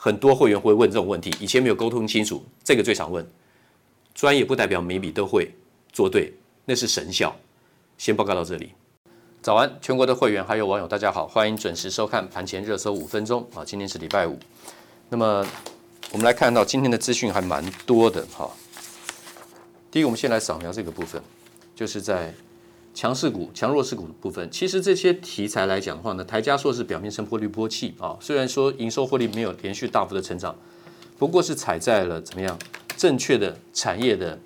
很多会员会问这种问题，以前没有沟通清楚，这个最常问。专业不代表每笔都会做对，那是神效。先报告到这里。早安，全国的会员还有网友，大家好，欢迎准时收看盘前热搜五分钟啊，今天是礼拜五。那么，我们来看到今天的资讯还蛮多的哈。第一个，我们先来扫描这个部分，就是在强势股、强弱势股的部分。其实这些题材来讲的话呢，台加硕是表面上波滤波器啊，虽然说营收获利没有连续大幅的成长，不过是踩在了怎么样正确的产业的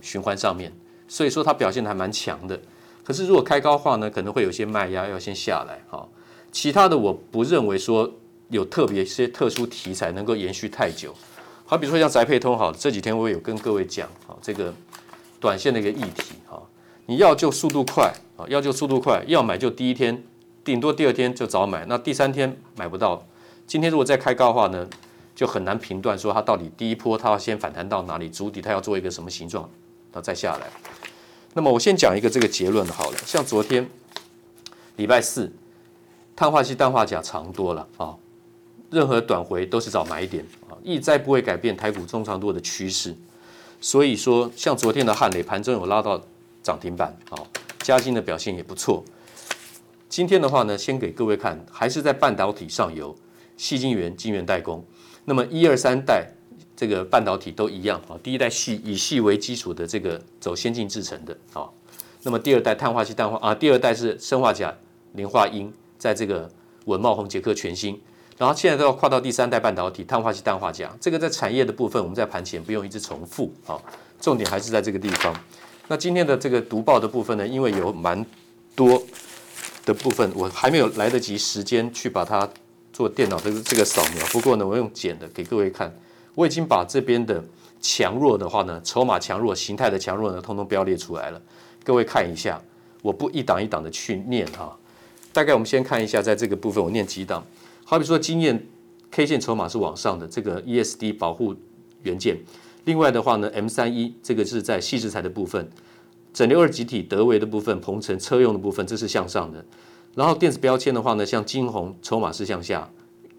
循环上面，所以说它表现的还蛮强的。可是如果开高话呢，可能会有些卖压要先下来哈。其他的我不认为说。有特别一些特殊题材能够延续太久，好比如说像宅配通，好，这几天我有跟各位讲，好，这个短线的一个议题，哈，你要就速度快，啊，要就速度快，要买就第一天，顶多第二天就早买，那第三天买不到，今天如果再开高的话呢，就很难评断说它到底第一波它要先反弹到哪里，足底它要做一个什么形状，然后再下来。那么我先讲一个这个结论好了，像昨天礼拜四，碳化硅、氮化钾长多了啊。任何短回都是找买点啊，意再不会改变台股中长多的趋势，所以说像昨天的汉磊盘中有拉到涨停板好，嘉晶的表现也不错。今天的话呢，先给各位看，还是在半导体上游，细晶圆、晶圆代工。那么一二三代这个半导体都一样啊，第一代矽以细为基础的这个走先进制程的啊，那么第二代碳化硅、氮化啊，第二代是砷化镓、磷化銦，在这个稳茂红、捷科全新。然后现在都要跨到第三代半导体，碳化硅、氮化镓，这个在产业的部分，我们在盘前不用一直重复啊，重点还是在这个地方。那今天的这个读报的部分呢，因为有蛮多的部分，我还没有来得及时间去把它做电脑的这个扫描。不过呢，我用剪的给各位看，我已经把这边的强弱的话呢，筹码强弱、形态的强弱呢，通通标列出来了。各位看一下，我不一档一档的去念哈。大概我们先看一下，在这个部分我念几档。好比说，经验 K 线筹码是往上的，这个 ESD 保护元件。另外的话呢，M 三一这个是在矽智财的部分，整流二极体德维的部分，鹏程车用的部分，这是向上的。然后电子标签的话呢，像金宏筹码是向下，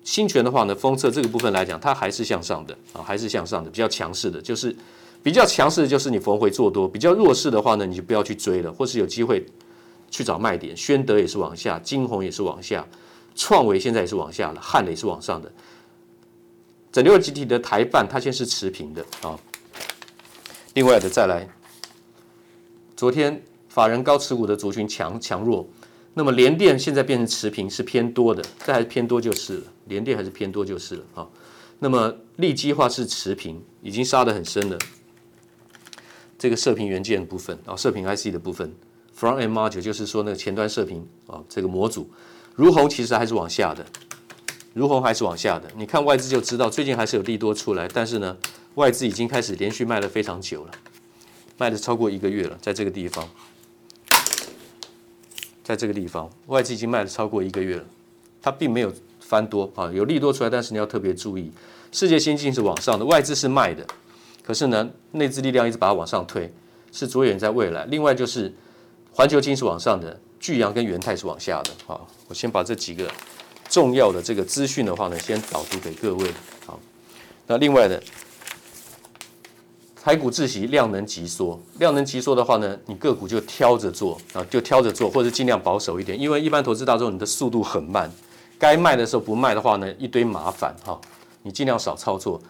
新权的话呢，封测这个部分来讲，它还是向上的啊，还是向上的，比较强势的，就是比较强势的就是你逢回做多，比较弱势的话呢，你就不要去追了，或是有机会去找卖点。宣德也是往下，金宏也是往下，创维现在也是往下了，汉磊是往上的。整流集体的台半，它先是持平的啊。另外的再来，昨天法人高持股的族群强强弱。那么联电现在变成持平，是偏多的，这还是偏多就是了。联电还是偏多就是了啊。那么利基化是持平，已经杀得很深了。这个射频元件部分啊，射频 IC 的部分，Front M Module 就是说那个前端射频啊，这个模组，如虹其实还是往下的，儒鸿还是往下的。你看外资就知道，最近还是有利多出来，但是呢，外资已经开始连续卖了非常久了，卖了超过一个月了，在这个地方。在这个地方，外资已经卖了超过一个月了，它并没有翻多啊，有利多出来，但是你要特别注意，世界先进是往上的，外资是卖的，可是呢，内资力量一直把它往上推，是着眼在未来。另外就是环球金是往上的，巨阳跟元泰是往下的。好，我先把这几个重要的这个资讯的话呢，先导读给各位。好，那另外的。台股自习量能急缩，量能急缩的话呢，你个股就挑着做啊，就挑着做，或者尽量保守一点，因为一般投资大众你的速度很慢，该卖的时候不卖的话呢，一堆麻烦哈，你尽量少操作。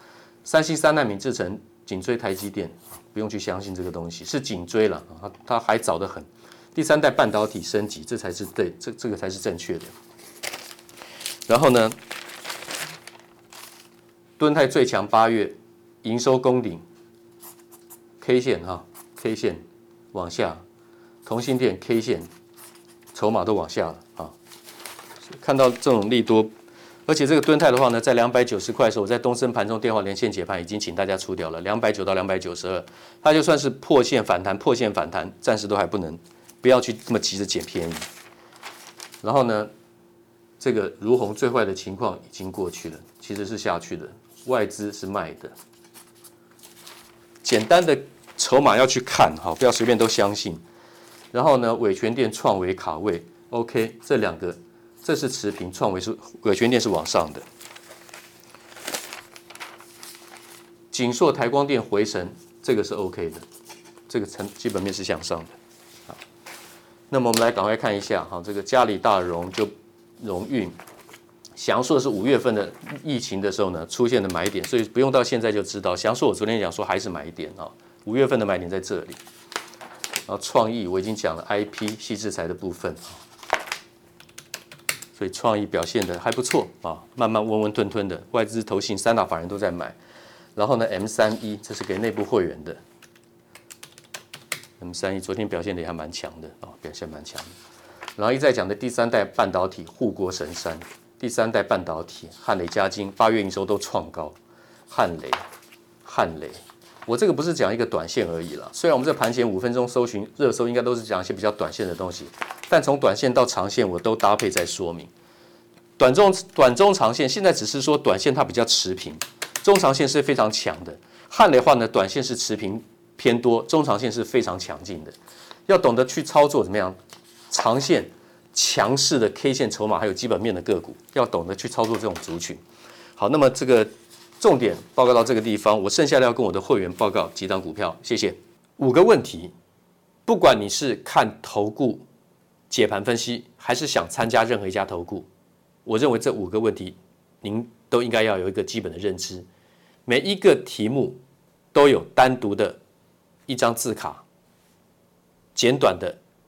三星三奈米制程紧追台积电，不用去相信这个东西是紧追了啊，它还早得很。第三代半导体升级，这才是对，这这个才是正确的。然后呢，敦泰最强八月营收攻顶。K 线哈，K 线往下，同欣电 K 线，筹码都往下了啊。看到这种利多，而且这个敦泰的话呢，在两百九十块的时候，我在东森盘中电话连线解盘已经请大家出掉了，两百九到两百九十二，它就算是破线反弹，破线反弹，暂时都还不能，不要去这么急着捡便宜。然后呢，这个如虹最坏的情况已经过去了，其实是下去的，外资是卖的。简单的筹码要去看哈，不要随便都相信。然后呢，伟权电、创维卡位，OK，这两个这是持平，创维是伟权电是往上的。景硕、台光电回神，这个是 OK 的，这个成基本面是向上的。好，那么我们来赶快看一下哈，这个嘉里大荣就荣运。祥硕是五月份的疫情的时候呢，出现的买点，所以不用到现在就知道。祥硕我昨天讲说还是买点啊，五月份的买点在这里。然后创意我已经讲了，IP 细制裁的部分啊，所以创意表现的还不错啊，慢慢温温吞吞的，外资投信三大法人都在买。然后呢，M 三一这是给内部会员的，M 三一昨天表现的也还蛮强的啊，表现蛮强的。然后一再讲的第三代半导体护国神山。第三代半导体汉磊、嘉晶八月营收都创高，汉雷、汉雷，我这个不是讲一个短线而已了。虽然我们在盘前五分钟搜寻热搜，应该都是讲一些比较短线的东西，但从短线到长线，我都搭配在说明。短中短中长线，现在只是说短线它比较持平，中长线是非常强的。汉磊话呢，短线是持平偏多，中长线是非常强劲的，要懂得去操作怎么样，长线。强势的 K 线筹码，还有基本面的个股，要懂得去操作这种族群。好，那么这个重点报告到这个地方，我剩下的要跟我的会员报告几档股票，谢谢。五个问题，不管你是看投顾解盘分析，还是想参加任何一家投顾，我认为这五个问题您都应该要有一个基本的认知。每一个题目都有单独的一张字卡，简短的。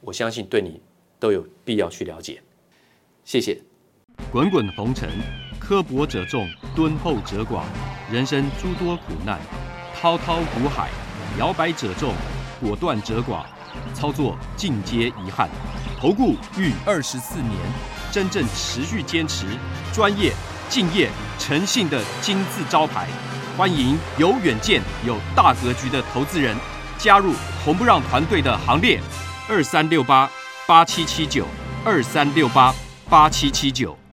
我相信对你都有必要去了解。谢谢。滚滚红尘刻薄者众敦厚者寡人生诸多苦难滔滔苦海摇摆者众果断者寡操作尽皆遗憾投顾逾二十四年真正持续坚持专业敬业诚信的金字招牌欢迎有远见有大格局的投资人加入红不让团队的行列。二三六八八七七九二三六八八七七九。